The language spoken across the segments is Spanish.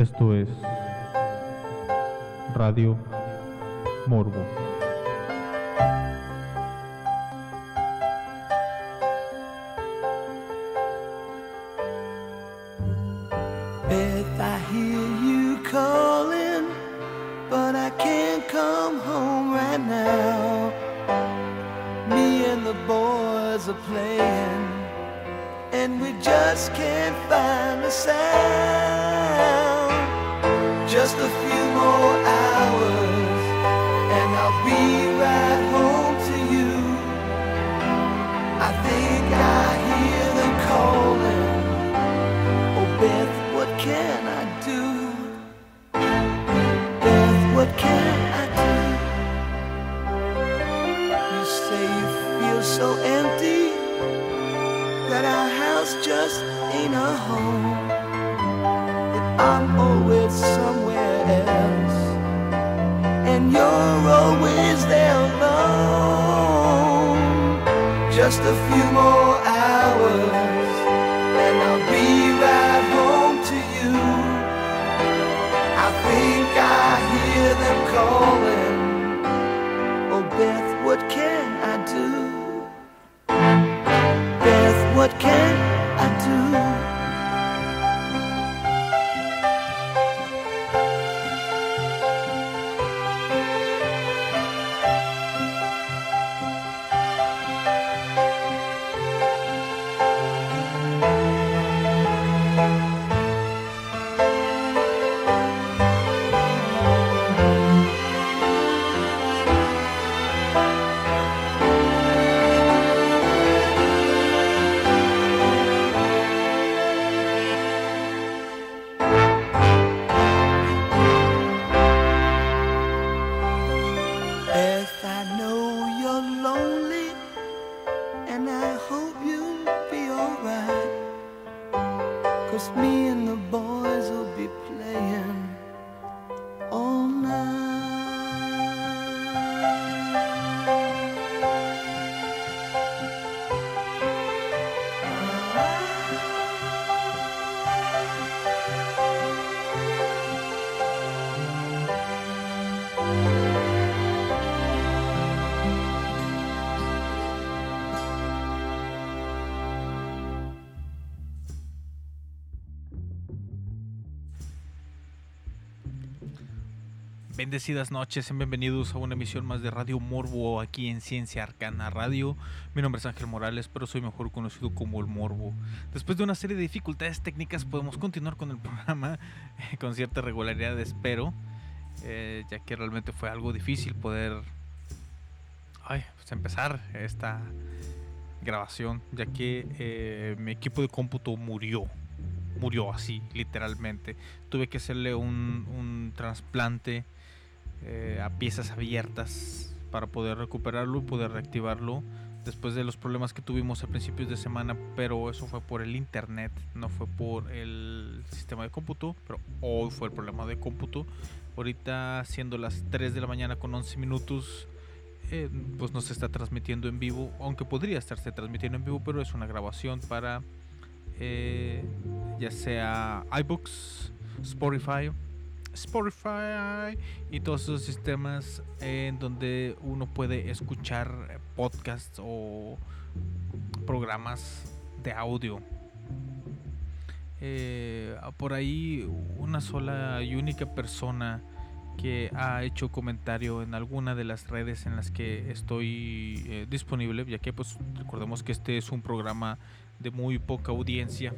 Esto es Radio Morbo. Beth, I hear you calling, but I can't come home right now. Me and the boys are playing, and we just can't find the sound. Just a few more hours, and I'll be right home to you. I think I hear them calling. Oh, Beth, what can I do? Beth, what can I do? You say you feel so empty that our house just ain't a home. That I'm always somewhere else, and you're always there alone. Just a few more hours Cause me Bendecidas noches, y bienvenidos a una emisión más de Radio Morbo aquí en Ciencia Arcana Radio. Mi nombre es Ángel Morales, pero soy mejor conocido como el Morbo. Después de una serie de dificultades técnicas podemos continuar con el programa eh, con cierta regularidad, espero, eh, ya que realmente fue algo difícil poder pues empezar esta grabación, ya que eh, mi equipo de cómputo murió. Murió así, literalmente. Tuve que hacerle un, un trasplante eh, a piezas abiertas para poder recuperarlo y poder reactivarlo después de los problemas que tuvimos a principios de semana, pero eso fue por el internet, no fue por el sistema de cómputo, pero hoy fue el problema de cómputo. Ahorita siendo las 3 de la mañana con 11 minutos, eh, pues no se está transmitiendo en vivo, aunque podría estarse transmitiendo en vivo, pero es una grabación para eh, ya sea iBooks, Spotify, Spotify y todos esos sistemas en donde uno puede escuchar podcasts o programas de audio. Eh, por ahí una sola y única persona que ha hecho comentario en alguna de las redes en las que estoy eh, disponible, ya que pues recordemos que este es un programa de muy poca audiencia.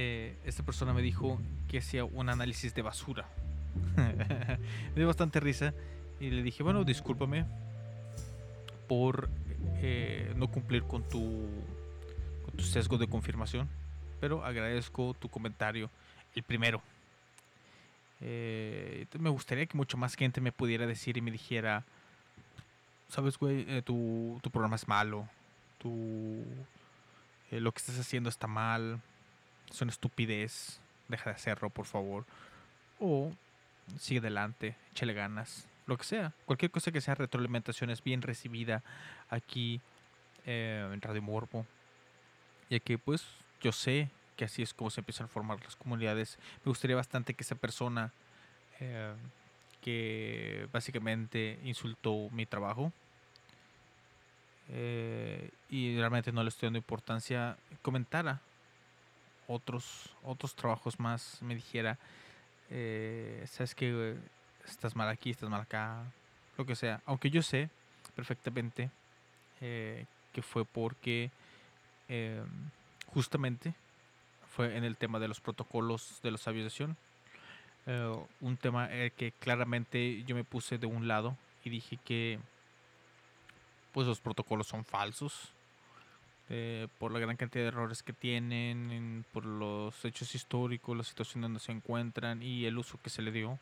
Eh, esta persona me dijo que hacía un análisis de basura. me dio bastante risa y le dije, bueno, discúlpame por eh, no cumplir con tu, con tu sesgo de confirmación, pero agradezco tu comentario, el primero. Eh, me gustaría que mucho más gente me pudiera decir y me dijera, sabes, güey, tu, tu programa es malo, tu, lo que estás haciendo está mal, es una estupidez, deja de hacerlo, por favor. O sigue adelante, échale ganas, lo que sea. Cualquier cosa que sea retroalimentación es bien recibida aquí eh, en Radio Morbo. Ya que pues yo sé que así es como se empiezan a formar las comunidades. Me gustaría bastante que esa persona eh, que básicamente insultó mi trabajo eh, y realmente no le estoy dando importancia, comentara otros, otros trabajos más, me dijera, eh, sabes que estás mal aquí, estás mal acá, lo que sea. Aunque yo sé perfectamente eh, que fue porque eh, justamente fue en el tema de los protocolos de la aviación. Un tema que claramente yo me puse de un lado y dije que pues los protocolos son falsos eh, por la gran cantidad de errores que tienen, en- por los hechos históricos, la situación donde se encuentran y el uso que se le dio.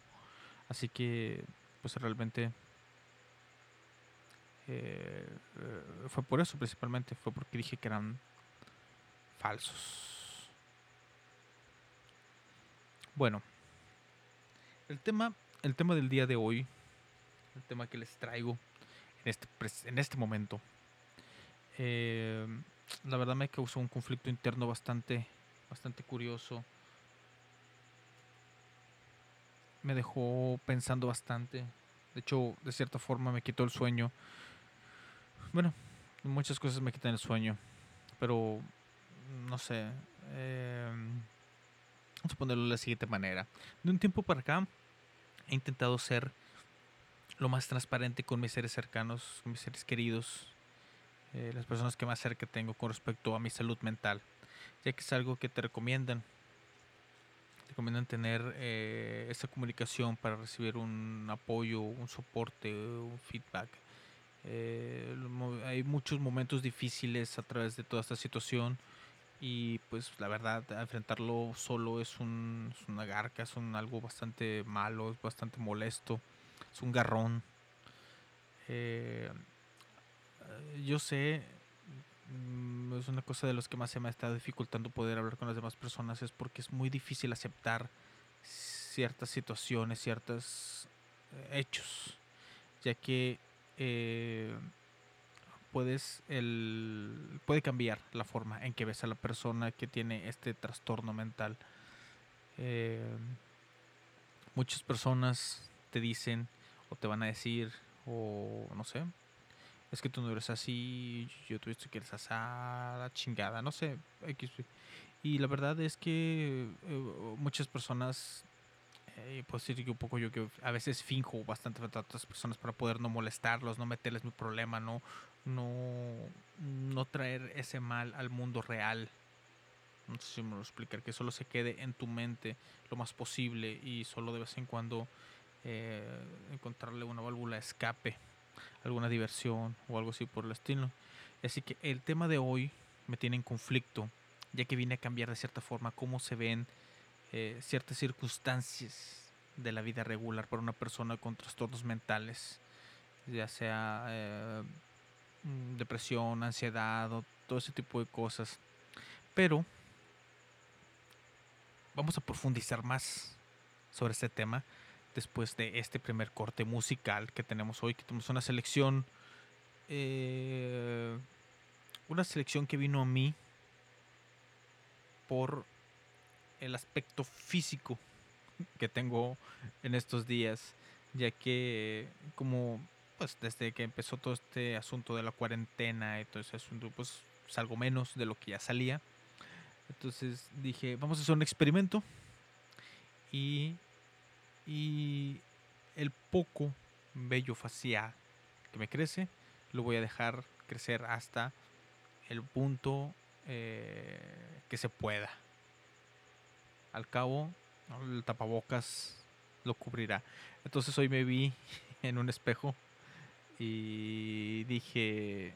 Así que, pues realmente eh, fue por eso principalmente, fue porque dije que eran falsos. Bueno, el tema, el tema del día de hoy, el tema que les traigo en este, en este momento, eh, la verdad me causó un conflicto interno bastante, bastante curioso. Me dejó pensando bastante. De hecho, de cierta forma me quitó el sueño. Bueno, muchas cosas me quitan el sueño. Pero, no sé. eh, vamos a ponerlo de la siguiente manera. De un tiempo para acá, he intentado ser lo más transparente con mis seres cercanos, con mis seres queridos, eh, las personas que más cerca tengo con respecto a mi salud mental, ya que es algo que te recomiendan. Te recomiendan tener eh, esa comunicación para recibir un apoyo, un soporte, un feedback. Eh, hay muchos momentos difíciles a través de toda esta situación y pues la verdad enfrentarlo solo es, un, es una garca, es un algo bastante malo, es bastante molesto, es un garrón. Eh, yo sé, mm, es una cosa de los que más se me estado dificultando poder hablar con las demás personas, es porque es muy difícil aceptar ciertas situaciones, ciertos eh, hechos, ya que eh, puedes el puede cambiar la forma en que ves a la persona que tiene este trastorno mental. Eh, muchas personas te dicen o te van a decir o no sé, es que tú no eres así, yo esto que eres así, la chingada, no sé. Y. La verdad es que eh, muchas personas, eh, puedo decir que un poco yo que a veces finjo bastante frente a otras personas para poder no molestarlos, no meterles mi problema, no, no, no traer ese mal al mundo real. No sé si me lo explicar, que solo se quede en tu mente lo más posible y solo de vez en cuando eh, encontrarle una válvula escape, alguna diversión o algo así por el estilo. Así que el tema de hoy me tiene en conflicto, ya que viene a cambiar de cierta forma cómo se ven eh, ciertas circunstancias de la vida regular para una persona con trastornos mentales, ya sea eh, mm, depresión, ansiedad o todo ese tipo de cosas. Pero vamos a profundizar más sobre este tema después de este primer corte musical que tenemos hoy, que tenemos una selección, eh, una selección que vino a mí por el aspecto físico que tengo en estos días, ya que como pues desde que empezó todo este asunto de la cuarentena y todo ese asunto, pues salgo menos de lo que ya salía. Entonces dije, vamos a hacer un experimento y, y el poco vello facial que me crece lo voy a dejar crecer hasta el punto eh, que se pueda. Al cabo, el tapabocas lo cubrirá. Entonces hoy me vi en un espejo y dije,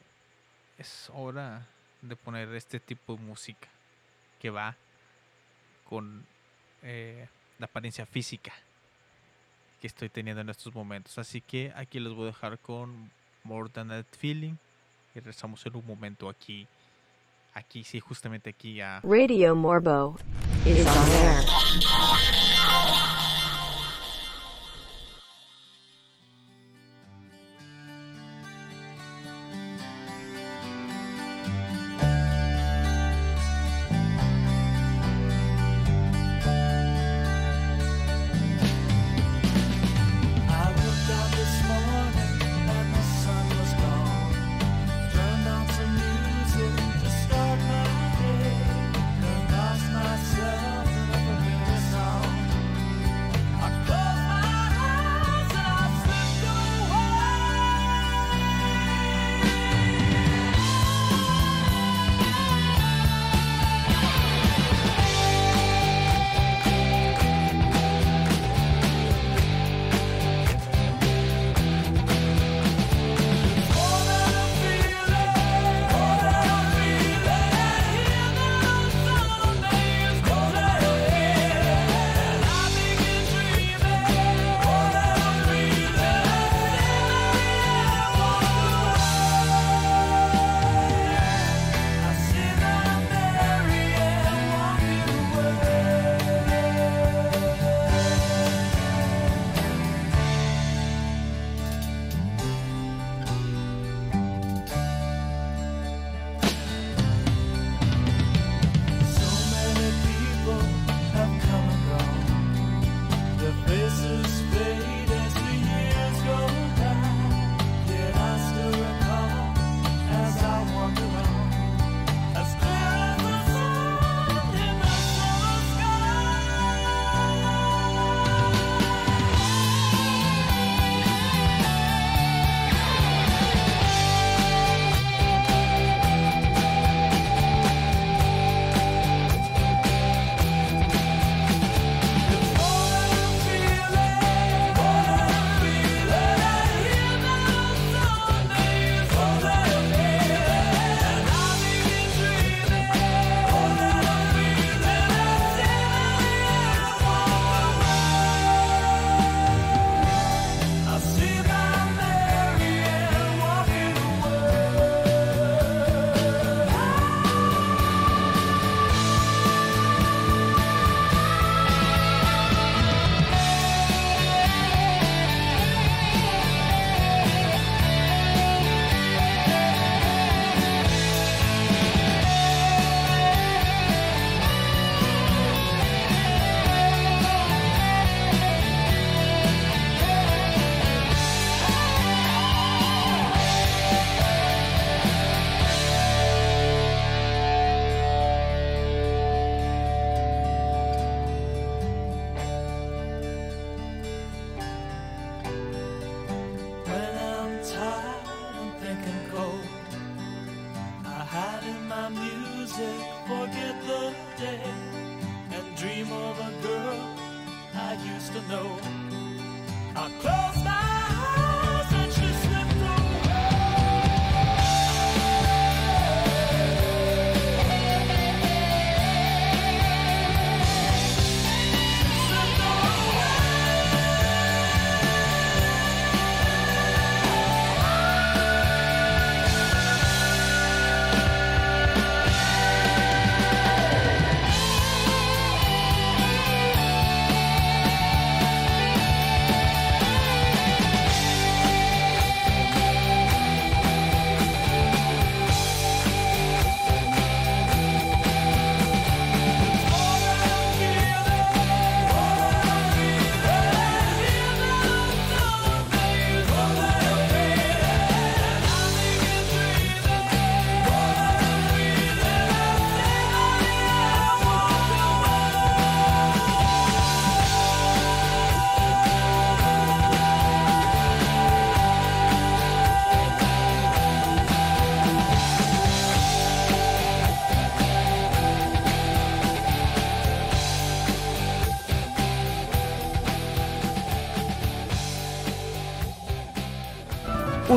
es hora de poner este tipo de música que va con eh, la apariencia física que estoy teniendo en estos momentos. Así que aquí los voy a dejar con More Than That Feeling y regresamos en un momento aquí, aquí, sí, justamente aquí a... Radio Morbo is on air.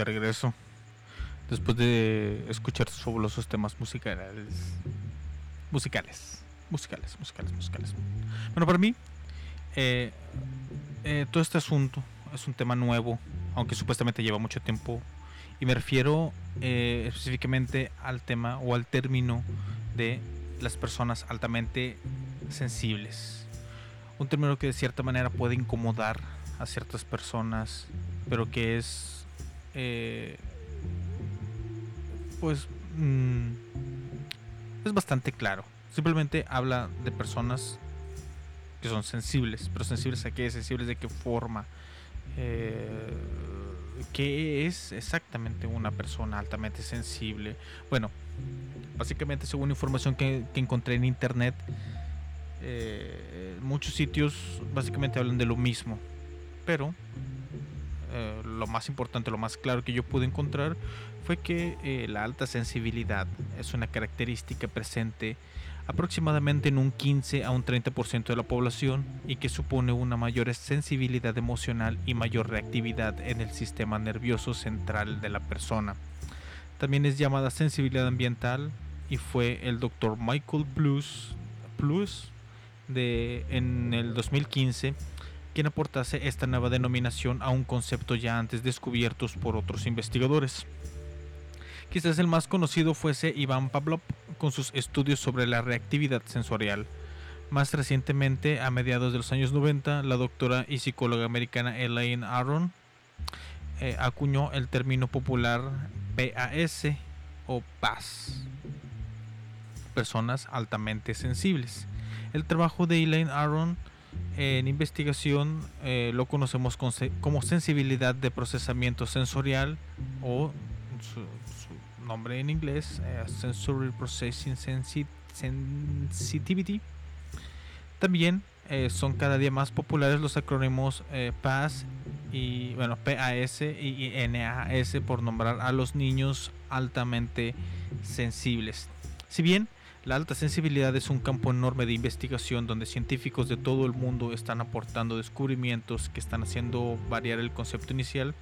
de regreso. Después de escuchar sus fabulosos temas musicales. Musicales. Musicales, musicales, musicales. Bueno, para mí, eh, eh, todo este asunto es un tema nuevo, aunque supuestamente lleva mucho tiempo. Y me refiero eh, específicamente al tema o al término de las personas altamente sensibles. Un término que de cierta manera puede incomodar a ciertas personas, pero que es, eh, pues, mm, es bastante claro. Simplemente habla de personas que son sensibles, pero sensibles a qué, sensibles de qué forma. Eh, ¿qué es exactamente una persona altamente sensible? Bueno, básicamente según información que, encontré en internet, eh, muchos sitios básicamente hablan de lo mismo, pero eh, lo más importante, lo más claro que yo pude encontrar fue que eh, la alta sensibilidad es una característica presente aproximadamente en un 15 a un 30% de la población y que supone una mayor sensibilidad emocional y mayor reactividad en el sistema nervioso central de la persona. También es llamada sensibilidad ambiental y fue el doctor Michael Plus, en el 2015 quien aportase esta nueva denominación a un concepto ya antes descubiertos por otros investigadores. Quizás el más conocido fuese Iván Pavlov con sus estudios sobre la reactividad sensorial. Más recientemente, a mediados de los años 90, la doctora y psicóloga americana Elaine Aron eh, acuñó el término popular PAS o PAS, personas altamente sensibles. El trabajo de Elaine Aron en investigación eh, lo conocemos como sensibilidad de procesamiento sensorial o su, nombre en inglés, eh, Sensory Processing Sensi- Sensitivity. También eh, son cada día más populares los acrónimos eh, PAS y bueno PAS y NAS por nombrar a los niños altamente sensibles. Si bien la alta sensibilidad es un campo enorme de investigación donde científicos de todo el mundo están aportando descubrimientos que están haciendo variar el concepto inicial.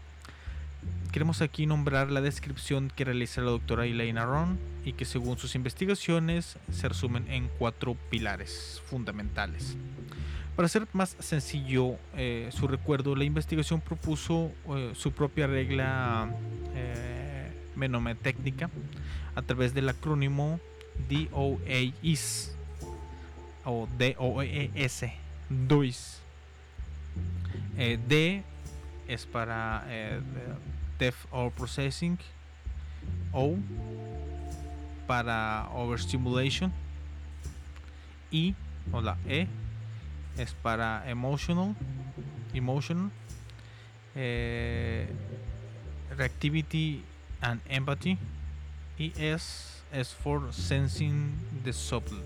Queremos aquí nombrar la descripción que realiza la doctora Elaine Aron y que según sus investigaciones se resumen en cuatro pilares fundamentales. Para hacer más sencillo eh, su recuerdo, la investigación propuso eh, su propia regla eh, menometécnica a través del acrónimo DOAIS o DOES, DOIS. Eh, D es para eh, or Processing, O para Overstimulation. Y o la E es para Emotional, Emotional, eh, Reactivity and Empathy. Y S es for Sensing the Subtle.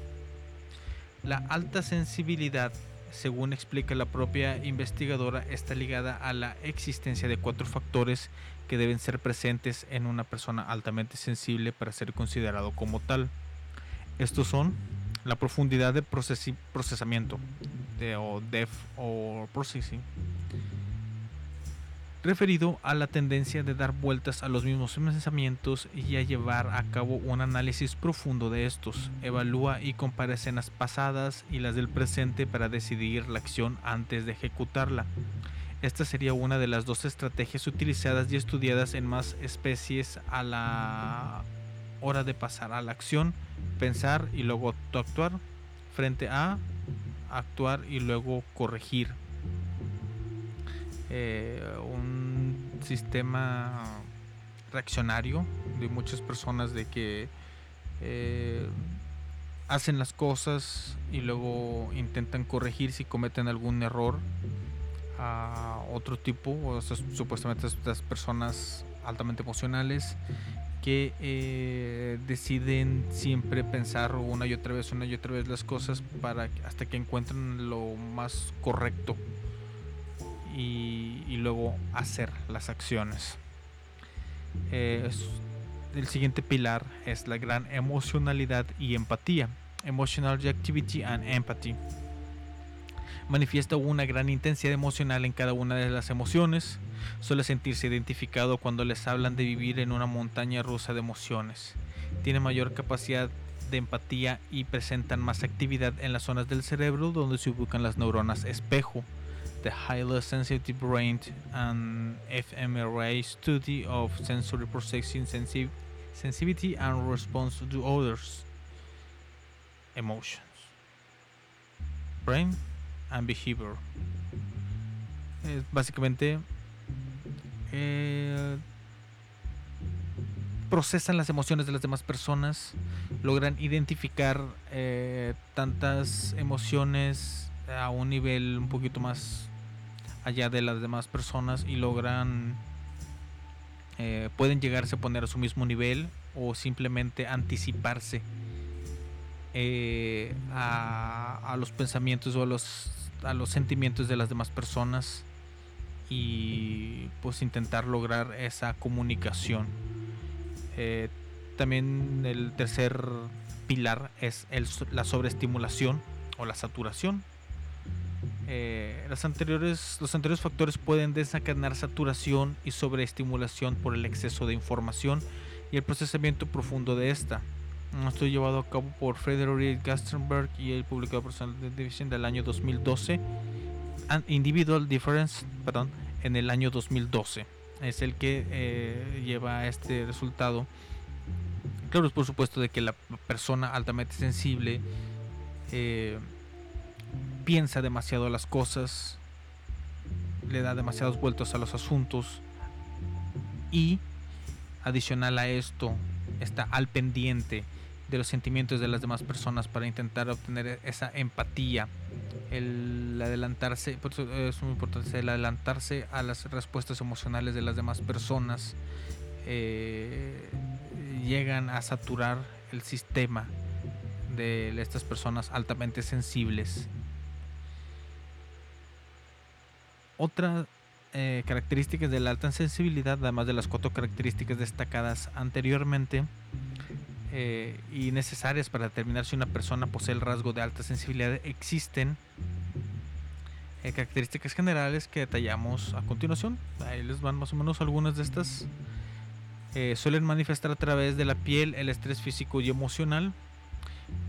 La alta sensibilidad, según explica la propia investigadora, está ligada a la existencia de cuatro factores que deben ser presentes en una persona altamente sensible para ser considerado como tal. Estos son la profundidad de procesamiento, de, o depth or processing, referido a la tendencia de dar vueltas a los mismos pensamientos y a llevar a cabo un análisis profundo de estos. Evalúa y compara escenas pasadas y las del presente para decidir la acción antes de ejecutarla. Esta sería una de las dos estrategias utilizadas y estudiadas en más especies a la hora de pasar a la acción, pensar y luego actuar, frente a actuar y luego corregir eh, un sistema reaccionario de muchas personas de que eh, hacen las cosas y luego intentan corregir si cometen algún error a otro tipo o sea, supuestamente estas personas altamente emocionales que eh, deciden siempre pensar una y otra vez una y otra vez las cosas para hasta que encuentren lo más correcto y, luego hacer las acciones. Eh, el siguiente pilar es la gran emocionalidad y empatía. Emotional reactivity and empathy. Manifiesta una gran intensidad emocional en cada una de las emociones. Suele sentirse identificado cuando les hablan de vivir en una montaña rusa de emociones. Tiene mayor capacidad de empatía y presentan más actividad en las zonas del cerebro donde se ubican las neuronas espejo. The Highly Sensitive Brain and fMRI Study of Sensory Processing sensi- Sensitivity and Response to Others Emotions. Brain and Behavior. Básicamente eh, procesan las emociones de las demás personas logran identificar eh, tantas emociones a un nivel un poquito más allá de las demás personas y logran eh, pueden llegarse a poner a su mismo nivel o simplemente anticiparse eh, a, los pensamientos o a los, a los sentimientos de las demás personas y pues intentar lograr esa comunicación. Eh, también el tercer pilar es el la sobreestimulación o la saturación. Eh, las anteriores, los anteriores factores pueden desencadenar saturación y sobreestimulación por el exceso de información y el procesamiento profundo de esta. Esto llevado a cabo por Frederick Gastenberg y el publicado por Standard Division del año 2012. and Individual Difference, perdón, en el año 2012. Es el que eh, lleva a este resultado. Claro, es por supuesto de que la persona altamente sensible eh, piensa demasiado las cosas, le da demasiados vueltos a los asuntos y adicional a esto está al pendiente de los sentimientos de las demás personas para intentar obtener esa empatía el adelantarse por eso es muy importante el adelantarse a las respuestas emocionales de las demás personas eh, llegan a saturar el sistema de estas personas altamente sensibles otra eh, características de la alta sensibilidad además de las cuatro características destacadas anteriormente eh, y necesarias para determinar si una persona posee el rasgo de alta sensibilidad existen eh, características generales que detallamos a continuación. Ahí les van más o menos algunas de estas. Eh, suelen manifestar a través de la piel el estrés físico y emocional.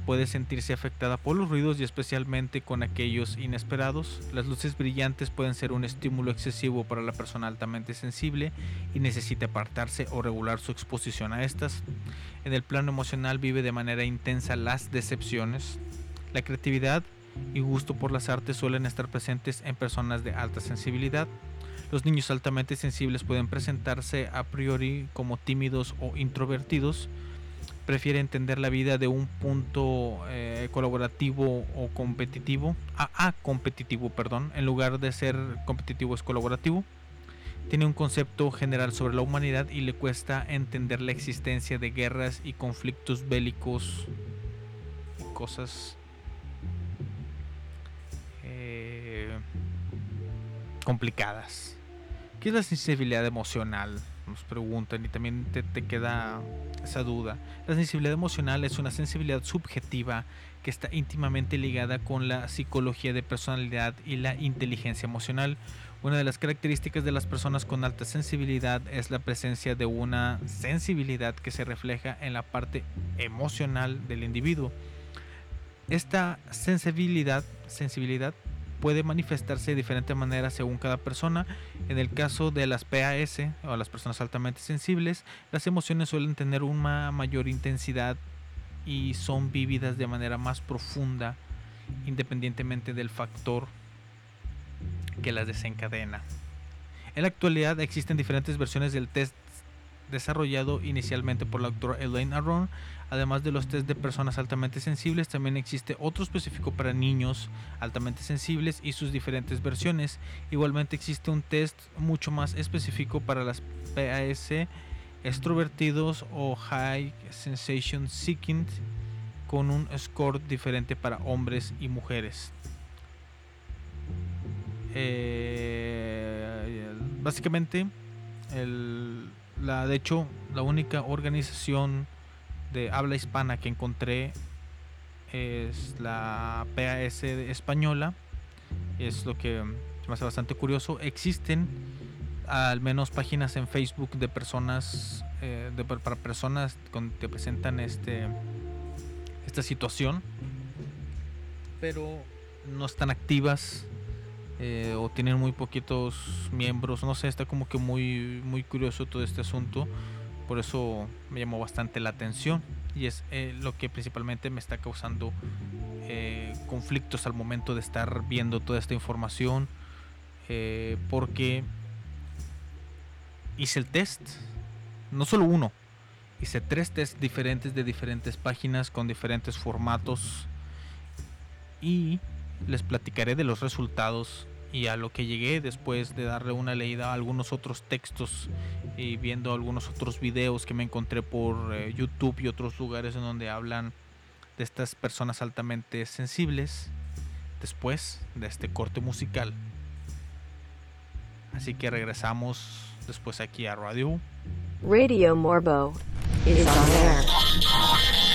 Puede sentirse afectada por los ruidos y especialmente con aquellos inesperados. Las luces brillantes pueden ser un estímulo excesivo para la persona altamente sensible y necesita apartarse o regular su exposición a estas. En el plano emocional vive de manera intensa las decepciones. La creatividad y gusto por las artes suelen estar presentes en personas de alta sensibilidad. Los niños altamente sensibles pueden presentarse a priori como tímidos o introvertidos. Prefiere entender la vida de un punto eh, colaborativo o competitivo, a, competitivo, perdón, en lugar de ser competitivo es colaborativo. Tiene un concepto general sobre la humanidad y le cuesta entender la existencia de guerras y conflictos bélicos cosas eh, complicadas. ¿Qué es la sensibilidad emocional? Nos preguntan y también te, te queda esa duda. La sensibilidad emocional es una sensibilidad subjetiva que está íntimamente ligada con la psicología de personalidad y la inteligencia emocional. Una de las características de las personas con alta sensibilidad es la presencia de una sensibilidad que se refleja en la parte emocional del individuo. Esta sensibilidad, sensibilidad puede manifestarse de diferentes maneras según cada persona. En el caso de las PAS o las personas altamente sensibles, las emociones suelen tener una mayor intensidad y son vividas de manera más profunda independientemente del factor que las desencadena. En la actualidad existen diferentes versiones del test desarrollado inicialmente por la doctora Elaine Aron. Además de los test de personas altamente sensibles, también existe otro específico para niños altamente sensibles y sus diferentes versiones. Igualmente existe un test mucho más específico para las PAS extrovertidos o High Sensation Seeking con un score diferente para hombres y mujeres. Eh, básicamente, el, la, de hecho, la única organización de habla hispana que encontré es la PAS española. Es lo que me hace bastante curioso. Existen al menos páginas en Facebook de personas, eh, de, para personas que presentan este, esta situación, pero no están activas eh, o tienen muy poquitos miembros. No sé, está como que muy, muy curioso todo este asunto. Por eso me llamó bastante la atención y es eh, lo que principalmente me está causando eh, conflictos al momento de estar viendo toda esta información. porque hice el test, no solo uno, hice tres tests diferentes de diferentes páginas con diferentes formatos y les platicaré de los resultados y a lo que llegué después de darle una leída a algunos otros textos y viendo algunos otros videos que me encontré por eh, YouTube y otros lugares en donde hablan de estas personas altamente sensibles después de este corte musical. Así que regresamos después aquí a Radio. Radio Morbo is on air.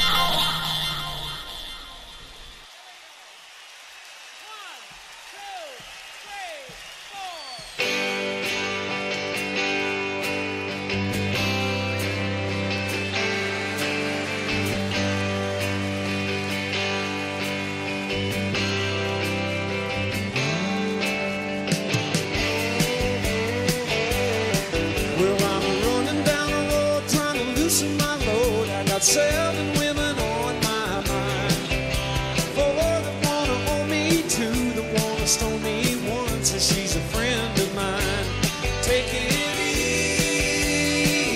Seven women on my mind. Four that wanna me, two that wanna stone me, she's a friend of mine. Take it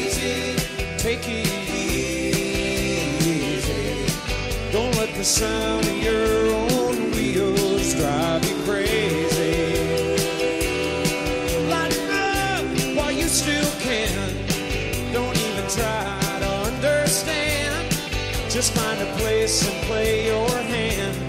easy, take it easy. Don't let the sound of your and play your hand.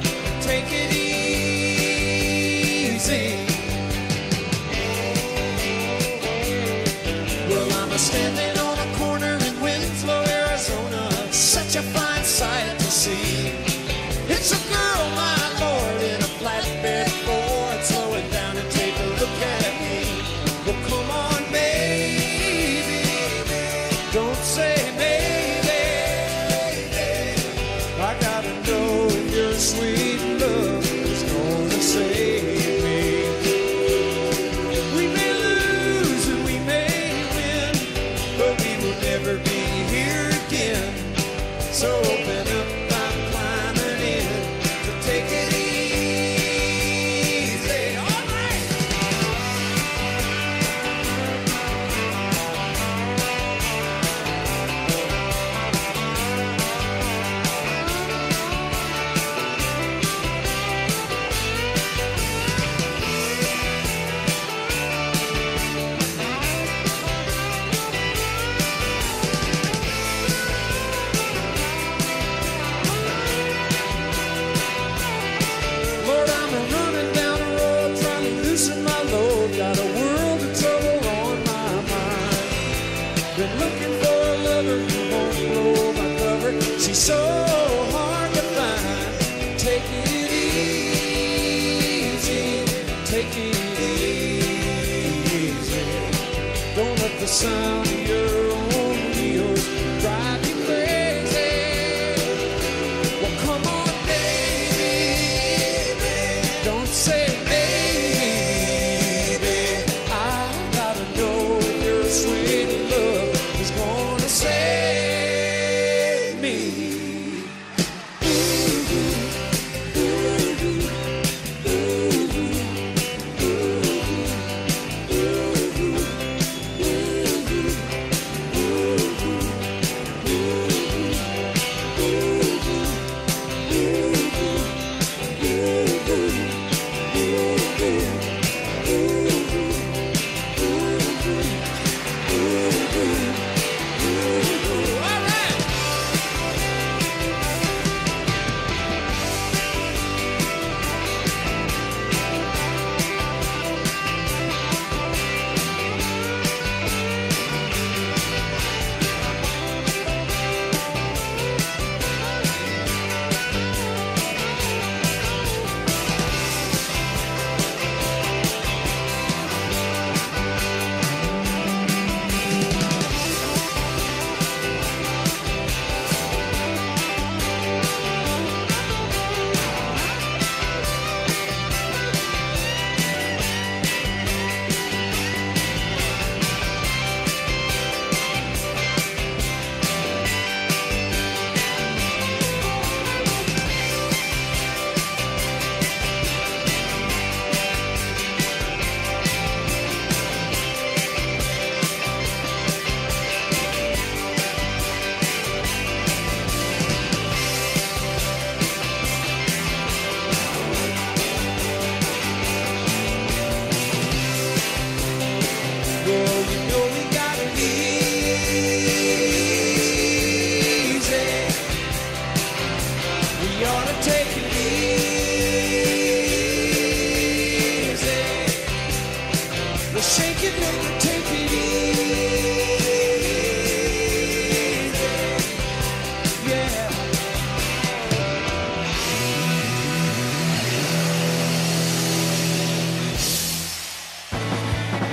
sun.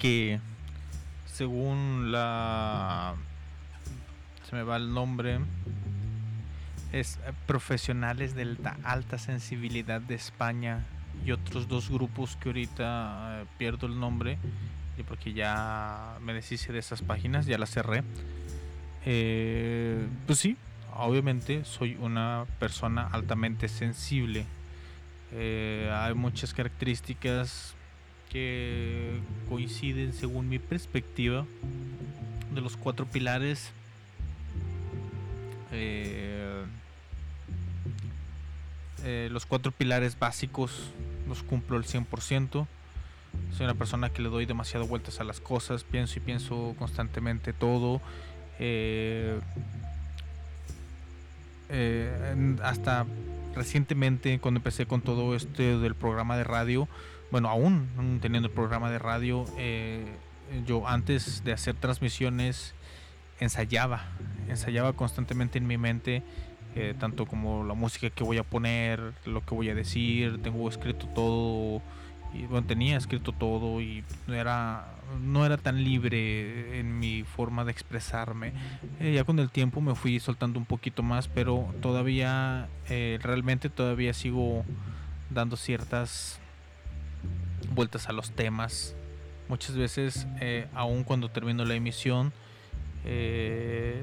que, según la... Se me va el nombre. Es eh, Profesionales de alta, alta sensibilidad de España y otros dos grupos que ahorita eh, pierdo el nombre y porque ya me deshice de esas páginas, ya las cerré. Eh, pues sí, obviamente soy una persona altamente sensible. Hay muchas características que coinciden según mi perspectiva de los cuatro pilares eh, eh, los cuatro pilares básicos los cumplo al 100% soy una persona que le doy demasiado vueltas a las cosas pienso y pienso constantemente todo eh, hasta recientemente cuando empecé con todo este del programa de radio bueno, aún teniendo el programa de radio, eh, yo antes de hacer transmisiones ensayaba, ensayaba constantemente en mi mente eh, tanto como la música que voy a poner, lo que voy a decir, tengo escrito todo, y bueno, tenía escrito todo y no era, no era tan libre en mi forma de expresarme. Eh, ya con el tiempo me fui soltando un poquito más, pero todavía, eh, realmente todavía sigo dando ciertas vueltas a los temas. Muchas veces, eh, aun cuando termino la emisión, eh,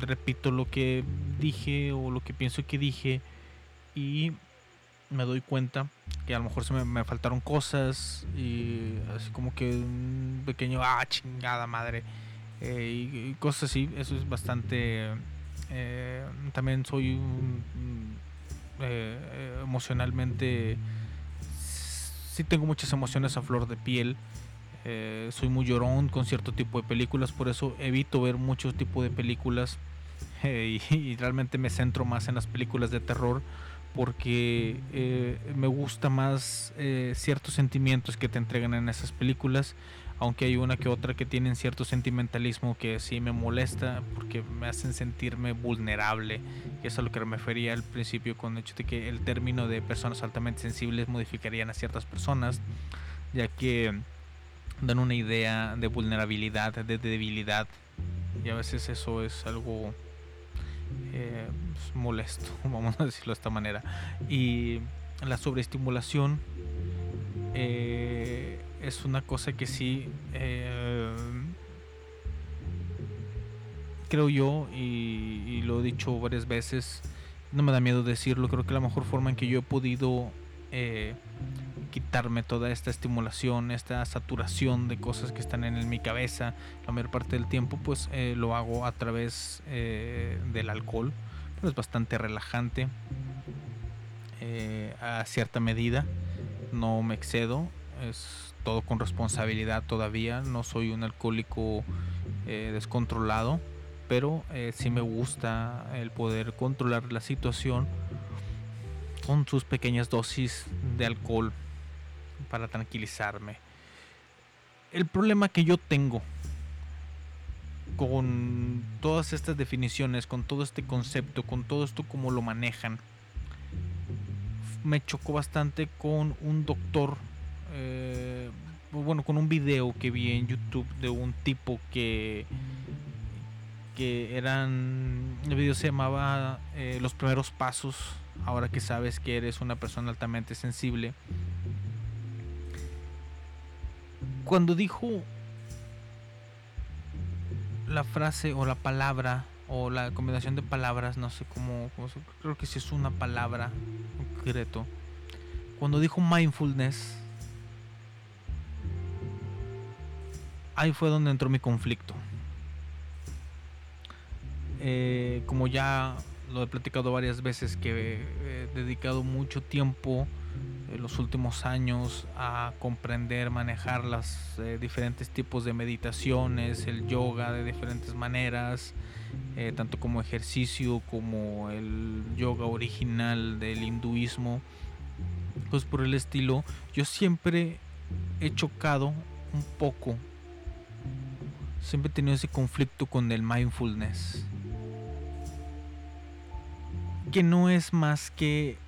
repito lo que dije o lo que pienso que dije y me doy cuenta que a lo mejor se me, me faltaron cosas y así como que un pequeño ah chingada madre eh, y, cosas así eso es bastante eh, también soy emocionalmente sí tengo muchas emociones a flor de piel. Eh, soy muy llorón con cierto tipo de películas por eso evito ver muchos tipos de películas eh, y, realmente me centro más en las películas de terror porque eh, me gusta más ciertos sentimientos que te entregan en esas películas aunque hay una que otra que tienen cierto sentimentalismo que sí me molesta porque me hacen sentirme vulnerable que es lo que me refería al principio con el hecho de que el término de personas altamente sensibles modificarían a ciertas personas ya que dan una idea de vulnerabilidad, de debilidad y a veces eso es algo eh, pues, molesto, vamos a decirlo de esta manera. Y la sobreestimulación eh, es una cosa que sí eh, creo yo y, lo he dicho varias veces, no me da miedo decirlo, creo que la mejor forma en que yo he podido eh, quitarme toda esta estimulación, esta saturación de cosas que están en, mi cabeza la mayor parte del tiempo, pues eh, lo hago a través del alcohol, pero es bastante relajante a cierta medida, no me excedo, es todo con responsabilidad todavía, no soy un alcohólico eh, descontrolado, pero eh, sí me gusta el poder controlar la situación con sus pequeñas dosis de alcohol para tranquilizarme. El problema que yo tengo con todas estas definiciones, con todo este concepto, con todo esto como lo manejan, me chocó bastante con un doctor, eh, bueno, con un video que vi en YouTube de un tipo que que eran el video se llamaba eh, los primeros pasos ahora que sabes que eres una persona altamente sensible cuando dijo la frase o la palabra o la combinación de palabras, no sé cómo, creo que sí es una palabra concreto. Cuando dijo mindfulness, ahí fue donde entró mi conflicto. Eh, como ya lo he platicado varias veces, que he dedicado mucho tiempo en los últimos años a comprender, manejar los diferentes tipos de meditaciones, el yoga de diferentes maneras, eh, tanto como ejercicio como el yoga original del hinduismo, pues por el estilo, yo siempre he chocado un poco, siempre he tenido ese conflicto con el mindfulness, que no es más que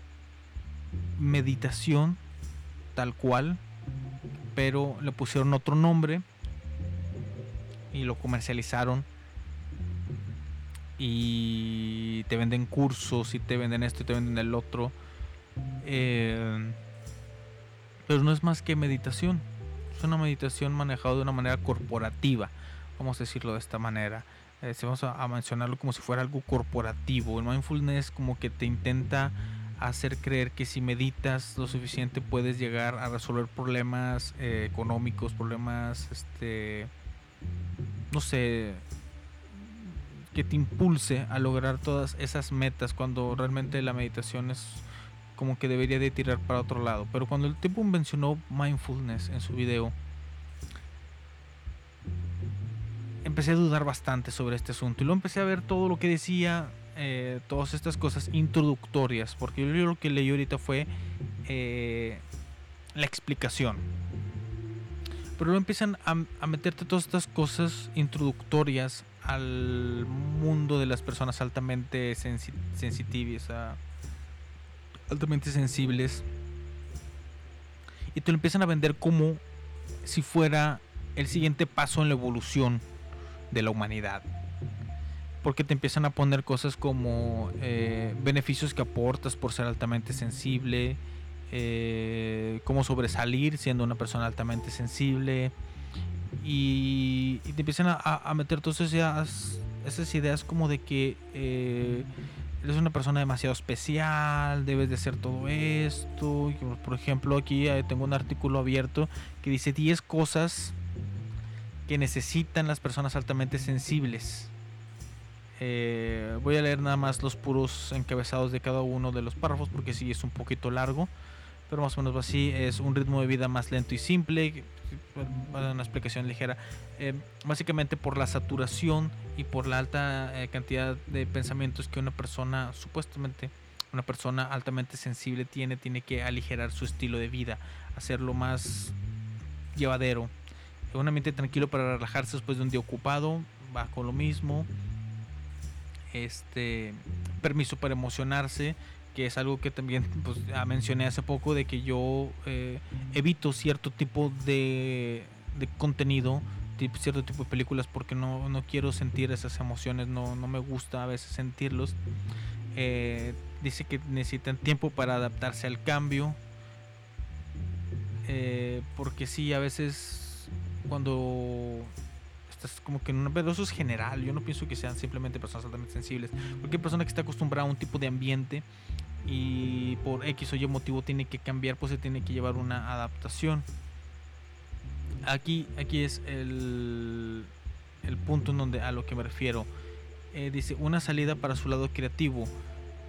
meditación tal cual, pero le pusieron otro nombre y lo comercializaron y te venden cursos y te venden esto y te venden el otro. Eh, pero no es más que meditación. Es una meditación manejada de una manera corporativa, vamos a decirlo de esta manera. Eh, si vamos a, mencionarlo como si fuera algo corporativo. El mindfulness como que te intenta hacer creer que si meditas lo suficiente puedes llegar a resolver problemas eh, económicos, problemas, este, no sé, que te impulse a lograr todas esas metas cuando realmente la meditación es como que debería de tirar para otro lado. Pero cuando el tipo mencionó mindfulness en su video, empecé a dudar bastante sobre este asunto y luego empecé a ver todo lo que decía, eh, todas estas cosas introductorias, porque yo lo que leí ahorita fue eh, la explicación. Pero luego empiezan a, meterte todas estas cosas introductorias al mundo de las personas altamente sensi- sensitivas, altamente sensibles, y te lo empiezan a vender como si fuera el siguiente paso en la evolución de la humanidad. Porque te empiezan a poner cosas como eh, beneficios que aportas por ser altamente sensible, eh, cómo sobresalir siendo una persona altamente sensible, y, te empiezan a, meter todas esas esas ideas como de que eh, eres una persona demasiado especial, debes de hacer todo esto. por ejemplo, aquí eh, tengo un artículo abierto que dice 10 cosas que necesitan las personas altamente sensibles. Eh, voy a leer nada más los puros encabezados de cada uno de los párrafos porque sí es un poquito largo, pero más o menos así. Es un ritmo de vida más lento y simple. Una explicación ligera. Eh, básicamente por la saturación y por la alta eh, cantidad de pensamientos que una persona, supuestamente, una persona altamente sensible tiene, tiene que aligerar su estilo de vida, hacerlo más llevadero. Un ambiente tranquilo para relajarse después de un día ocupado, con lo mismo. Este permiso para emocionarse, que es algo que también pues, mencioné hace poco, de que yo eh, evito cierto tipo de, de contenido, tip- cierto tipo de películas, porque no, no quiero sentir esas emociones, no, no me gusta a veces sentirlos. Eh, dice que necesitan tiempo para adaptarse al cambio, eh, porque sí, a veces cuando estás como que en un eso es general, yo no pienso que sean simplemente personas altamente sensibles, cualquier persona que está acostumbrada a un tipo de ambiente y por X o Y motivo tiene que cambiar, pues se tiene que llevar una adaptación. Aquí, aquí es el, el punto en donde a lo que me refiero. Eh, dice una salida para su lado creativo.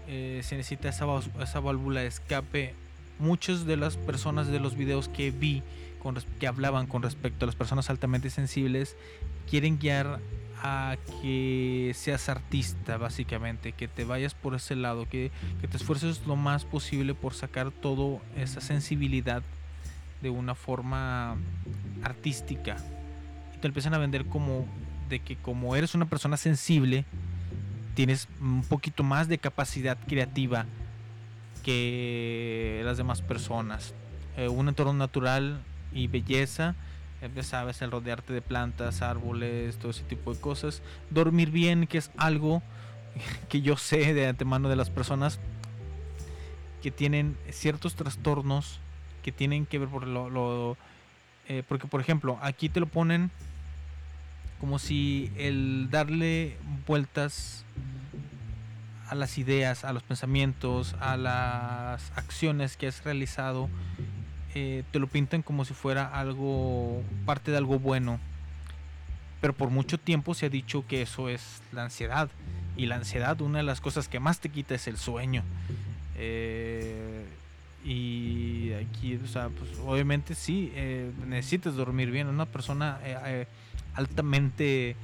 Eh, se necesita esa, esa válvula de escape. Muchas de las personas de los videos que vi con que hablaban con respecto a las personas altamente sensibles quieren guiar a que seas artista básicamente, que te vayas por ese lado, que, que te esfuerces lo más posible por sacar toda esa sensibilidad de una forma artística. Y te empiezan a vender como de que como eres una persona sensible, tienes un poquito más de capacidad creativa que las demás personas. Eh, un entorno natural y belleza, ya sabes, el rodearte de plantas, árboles, todo ese tipo de cosas. Dormir bien, que es algo que yo sé de antemano de las personas que tienen ciertos trastornos que tienen que ver por lo, lo- eh, porque por ejemplo aquí te lo ponen como si el darle vueltas a las ideas, a los pensamientos, a las acciones que has realizado, eh, te lo pintan como si fuera algo, parte de algo bueno. Pero por mucho tiempo se ha dicho que eso es la ansiedad. Y la ansiedad, una de las cosas que más te quita es el sueño. Eh, y aquí, o sea, pues obviamente sí, eh, necesitas dormir bien. Una persona eh, altamente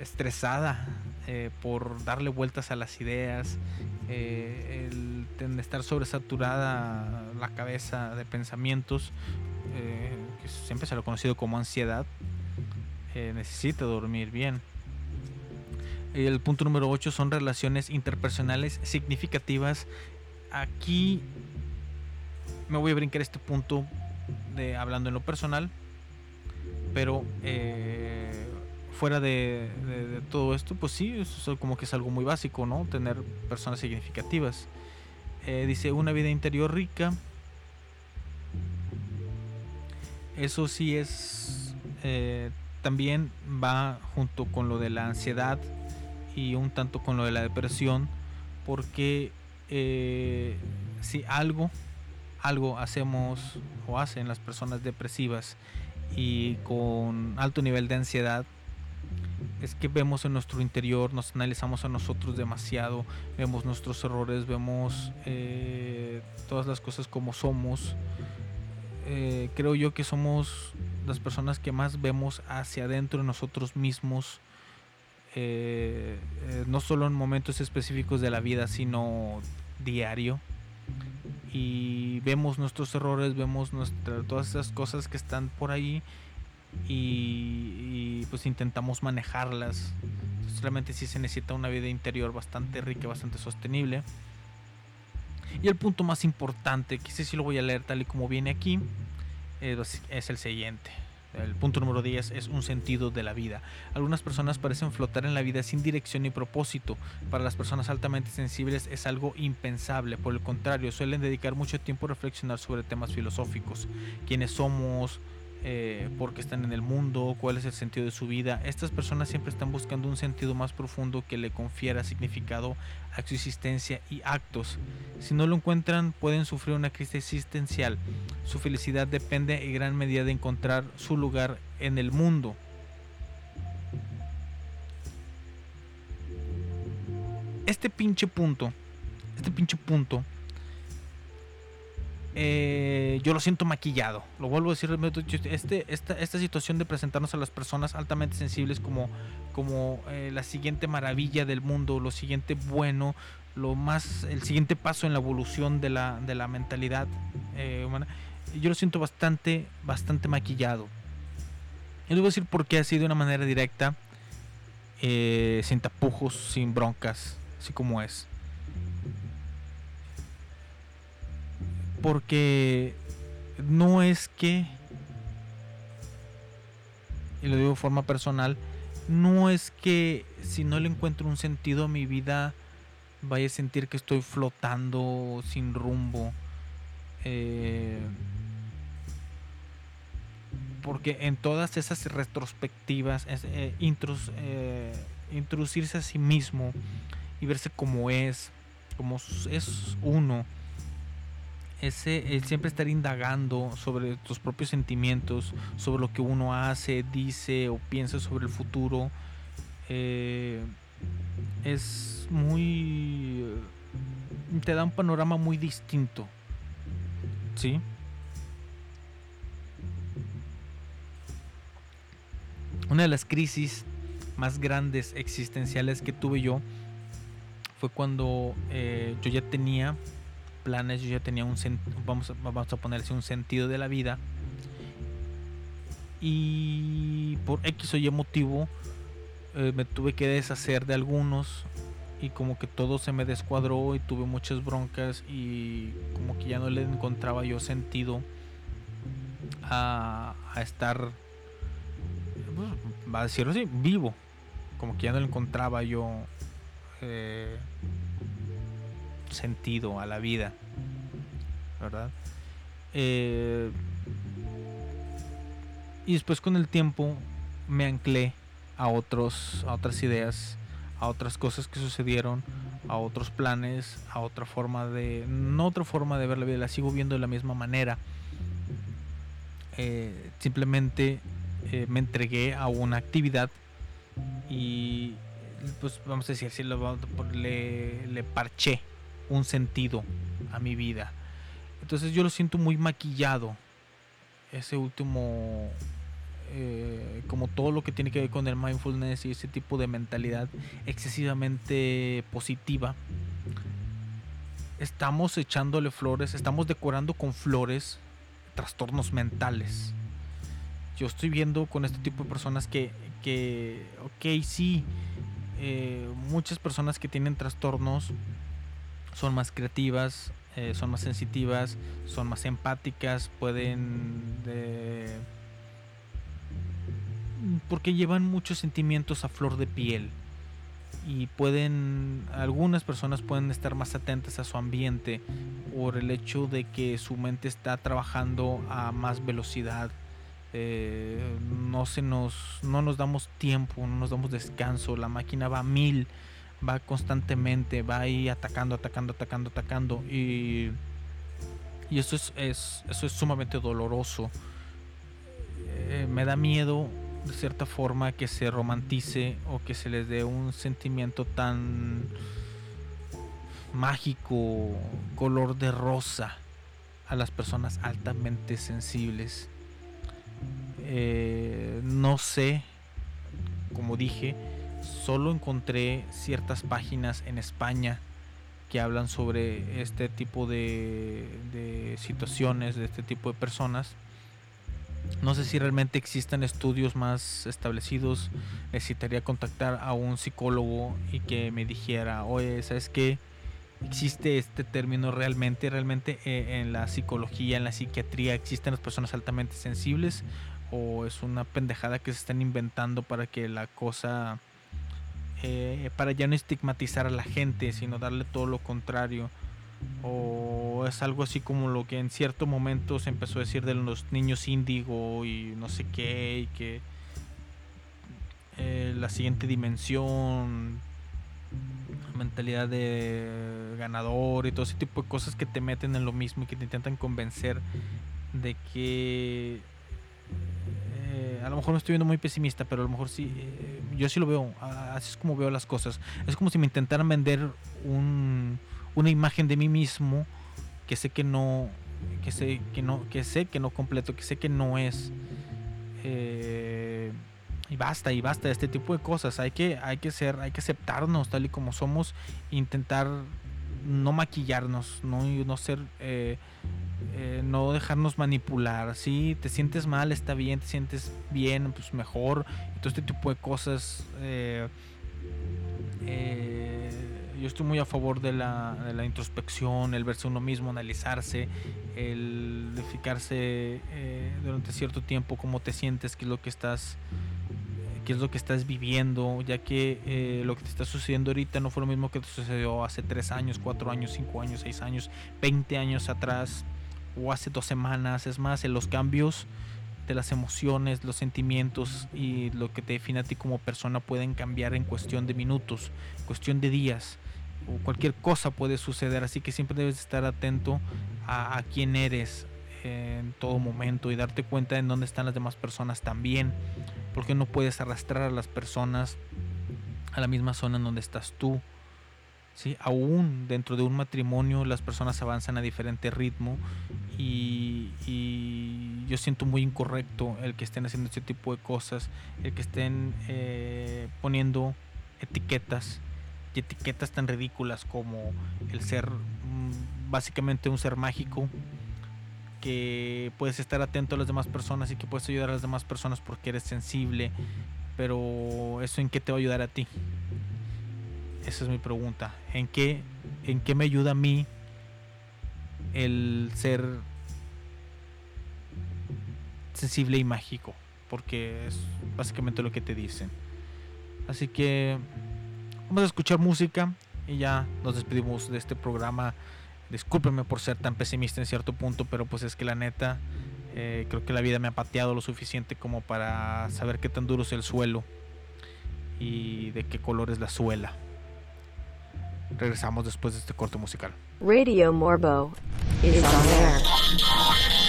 estresada eh, por darle vueltas a las ideas, eh, el estar sobresaturada la cabeza de pensamientos, eh, que siempre se lo ha conocido como ansiedad, necesita dormir bien. El punto número 8 son relaciones interpersonales significativas. Aquí me voy a brincar este punto de hablando en lo personal, pero fuera de, todo esto, pues sí, es como que es algo muy básico, ¿no? Tener personas significativas. Eh, dice una vida interior rica. Eso sí es eh, también va junto con lo de la ansiedad y un tanto con lo de la depresión, porque eh, si algo, algo hacemos o hacen las personas depresivas y con alto nivel de ansiedad, es que vemos en nuestro interior, nos analizamos a nosotros demasiado, vemos nuestros errores, vemos eh, todas las cosas como somos. Eh, creo yo que somos las personas que más vemos hacia adentro de nosotros mismos, eh, eh, no solo en momentos específicos de la vida, sino diario. Y vemos nuestros errores, vemos nuestra- todas esas cosas que están por ahí y, pues intentamos manejarlas. Realmente sí se necesita una vida interior bastante rica, bastante sostenible. Y el punto más importante, que sé si lo voy a leer tal y como viene aquí, es, es el siguiente. El punto número 10 es un sentido de la vida. Algunas personas parecen flotar en la vida sin dirección ni propósito. Para las personas altamente sensibles es algo impensable. Por el contrario, suelen dedicar mucho tiempo a reflexionar sobre temas filosóficos. ¿Quiénes somos? Eh, por qué están en el mundo, cuál es el sentido de su vida. Estas personas siempre están buscando un sentido más profundo que le confiera significado a su existencia y actos. Si no lo encuentran, pueden sufrir una crisis existencial. Su felicidad depende en gran medida de encontrar su lugar en el mundo. Este pinche punto, este pinche punto eh, yo lo siento maquillado. Lo vuelvo a decir, este, esta, situación de presentarnos a las personas altamente sensibles como, eh, la siguiente maravilla del mundo, lo siguiente bueno, lo más, el siguiente paso en la evolución de la, mentalidad eh, humana, yo lo siento bastante, bastante maquillado. Y les voy a decir por qué así de una manera directa, sin tapujos, sin broncas, así como es. Porque no es que, y lo digo de forma personal, no es que si no le encuentro un sentido a mi vida, vaya a sentir que estoy flotando sin rumbo. Eh, porque en todas esas retrospectivas, eh, eh, introducirse a sí mismo y verse como es, como es uno ese el siempre estar indagando sobre tus propios sentimientos, sobre lo que uno hace, dice o piensa sobre el futuro, eh, es muy... te da un panorama muy distinto. ¿Sí? Una de las crisis más grandes existenciales que tuve yo fue cuando eh, yo ya tenía planes, yo ya tenía un vamos, vamos a ponerse un sentido de la vida. Y por X o Y motivo eh, me tuve que deshacer de algunos y como que todo se me descuadró y tuve muchas broncas y como que ya no le encontraba yo sentido a, estar, pues, a decirlo así, vivo. Como que ya no le encontraba yo eh, sentido a la vida, ¿verdad? Eh, y después con el tiempo me anclé a otros, a otras ideas, a otras cosas que sucedieron, a otros planes, a otra forma de, no otra forma de ver la vida, la sigo viendo de la misma manera. Eh, simplemente eh, me entregué a una actividad y pues vamos a decir, si le, le parché un sentido a mi vida. Entonces yo lo siento muy maquillado. Ese último, eh, como todo lo que tiene que ver con el mindfulness y ese tipo de mentalidad excesivamente positiva. Estamos echándole flores, estamos decorando con flores trastornos mentales. Yo estoy viendo con este tipo de personas que, que ok, sí, eh, muchas personas que tienen trastornos son más creativas, eh, son más sensitivas, son más empáticas, pueden... porque llevan muchos sentimientos a flor de piel y pueden algunas personas pueden estar más atentas a su ambiente por el hecho de que su mente está trabajando a más velocidad. Eh, no se nos no nos damos tiempo no nos damos descanso la máquina va a mil va constantemente, va ahí atacando, atacando, atacando, atacando. Y, y eso, es, eso es sumamente doloroso. Eh, me da miedo, de cierta forma, que se romantice o que se les dé un sentimiento tan mágico, color de rosa a las personas altamente sensibles. Eh, no sé, como dije, solo encontré ciertas páginas en España que hablan sobre este tipo de, situaciones, de este tipo de personas. No sé si realmente existen estudios más establecidos. Necesitaría contactar a un psicólogo y que me dijera, oye, ¿sabes qué? ¿Existe este término realmente? ¿Realmente eh, en la psicología, en la psiquiatría, existen las personas altamente sensibles? ¿O es una pendejada que se están inventando para que la cosa... eh, para ya no estigmatizar a la gente, sino darle todo lo contrario? o es algo así como lo que en cierto momento se empezó a decir de los niños índigo y no sé qué y que eh, la siguiente dimensión mentalidad de ganador y todo ese tipo de cosas que te meten en lo mismo y que te intentan convencer de que eh, a lo mejor no estoy viendo muy pesimista, pero a lo mejor sí, eh, yo sí lo veo, así es como veo las cosas. Es como si me intentaran vender un, una imagen de mí mismo que sé que no, que sé que no, que sé que no completo, que sé que no es. eh, y basta, y basta de este tipo de cosas. Hay que, hay que ser, hay que aceptarnos tal y como somos, intentar no maquillarnos, no, no ser, eh, no dejarnos manipular. Si te sientes mal, está bien, te sientes bien, pues mejor. Y todo este tipo de cosas. eh, eh, yo estoy muy a favor de la, de la introspección, el verse uno mismo, analizarse, el de fijarse eh, durante cierto tiempo cómo te sientes, qué es lo que estás qué es lo que estás viviendo, ya que eh, lo que te está sucediendo ahorita no fue lo mismo que te sucedió hace 3 años, 4 años, 5 años, 6 años, 20 años atrás o hace dos semanas. Es más, en los cambios de las emociones, los sentimientos y lo que te define a ti como persona pueden cambiar en cuestión de minutos, cuestión de días o cualquier cosa puede suceder, así que siempre debes estar atento a, a quién eres en todo momento y darte cuenta en dónde están las demás personas también, porque no puedes arrastrar a las personas a la misma zona en donde estás tú. ¿Sí? Aún dentro de un matrimonio las personas avanzan a diferente ritmo y, yo siento muy incorrecto el que estén haciendo este tipo de cosas, el que estén eh, poniendo etiquetas y etiquetas tan ridículas como el ser mm, básicamente un ser mágico que puedes estar atento a las demás personas y que puedes ayudar a las demás personas porque eres sensible, pero eso en qué te va a ayudar a ti? Esa es mi pregunta. ¿En qué en qué me ayuda a mí el ser sensible y mágico? Porque es básicamente lo que te dicen. Así que vamos a escuchar música y ya nos despedimos de este programa. Discúlpenme por ser tan pesimista en cierto punto, pero pues es que la neta, eh, creo que la vida me ha pateado lo suficiente como para saber qué tan duro es el suelo y de qué color es la suela. Regresamos después de este corte musical. Radio Morbo is on air.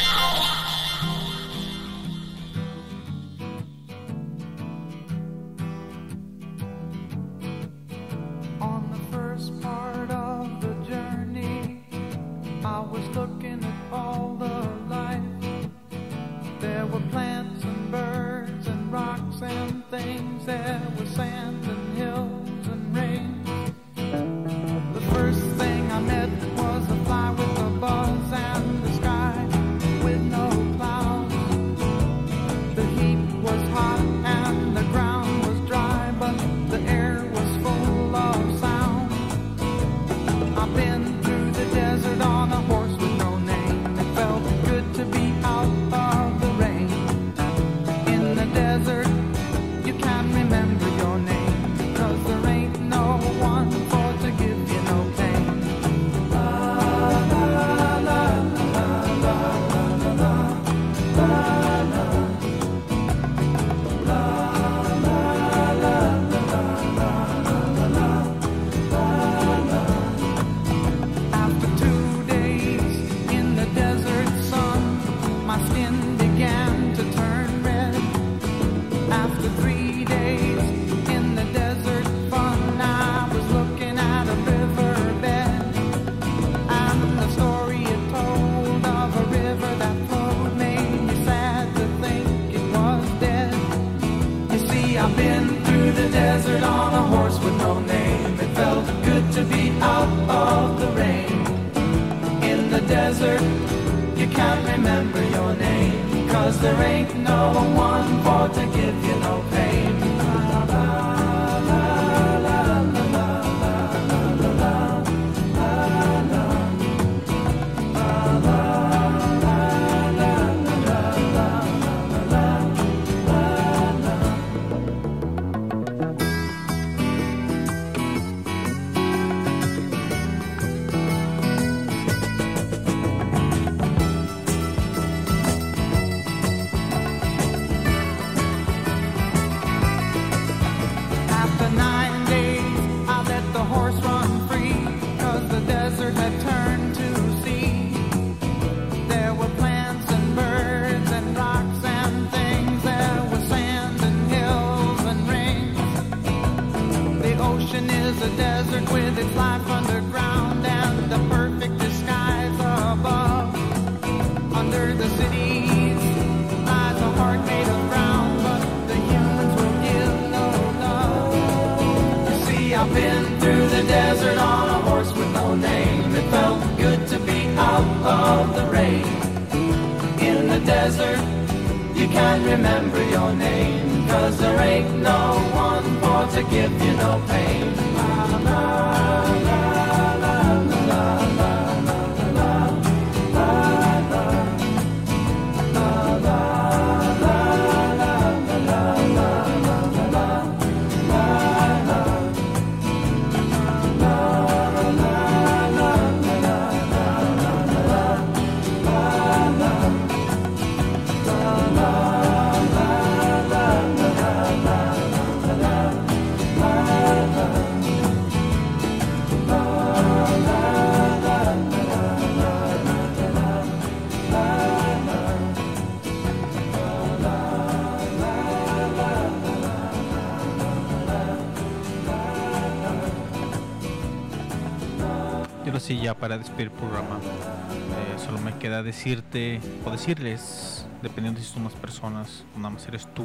Para despedir el programa, eh, solo me queda decirte o decirles, dependiendo si son más personas o nada más eres tú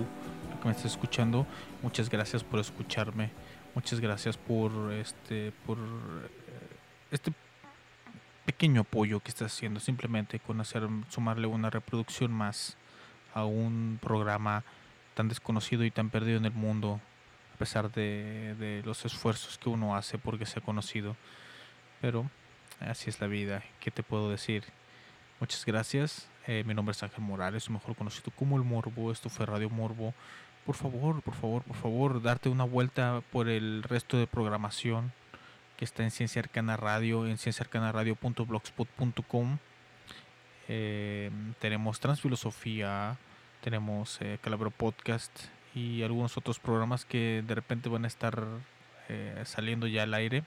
lo que me estás escuchando, muchas gracias por escucharme, muchas gracias por este, por eh, este pequeño apoyo que estás haciendo, simplemente con hacer sumarle una reproducción más a un programa tan desconocido y tan perdido en el mundo, a pesar de, de los esfuerzos que uno hace porque sea conocido. Pero así es la vida. ¿Qué te puedo decir? Muchas gracias. Eh, mi nombre es Ángel Morales, mejor conocido como El Morbo. Esto fue Radio Morbo. Por favor, por favor, por favor, darte una vuelta por el resto de programación que está en Ciencia Arcana Radio, en cienciaarcanaradio.blogspot.com. Eh, tenemos Transfilosofía, tenemos eh, Calabro Podcast y algunos otros programas que de repente van a estar eh, saliendo ya al aire.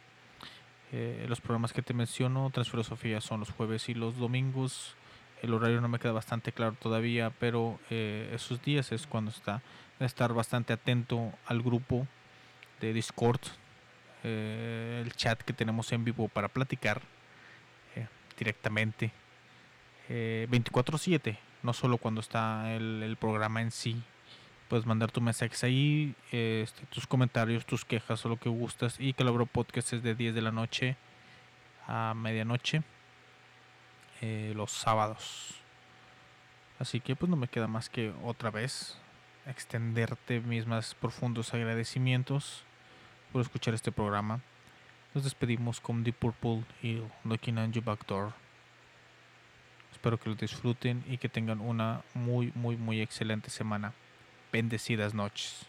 Eh, los programas que te menciono, Transfilosofía, son los jueves y los domingos. El horario no me queda bastante claro todavía, pero eh, esos días es cuando está. Estar bastante atento al grupo de Discord, eh, el chat que tenemos en vivo para platicar eh, directamente. eh, 24/7, no solo cuando está el programa en sí. Puedes mandar tus mensajes ahí, este, tus comentarios, tus quejas o lo que gustas. Y Calabro Podcast es de 10 de la noche a medianoche eh, los sábados. Así que pues no me queda más que otra vez extenderte mis más profundos agradecimientos por escuchar este programa. Nos despedimos con Deep Purple y Looking on Your Back Door. Espero que lo disfruten y que tengan una muy, muy, muy excelente semana. Bendecidas noches.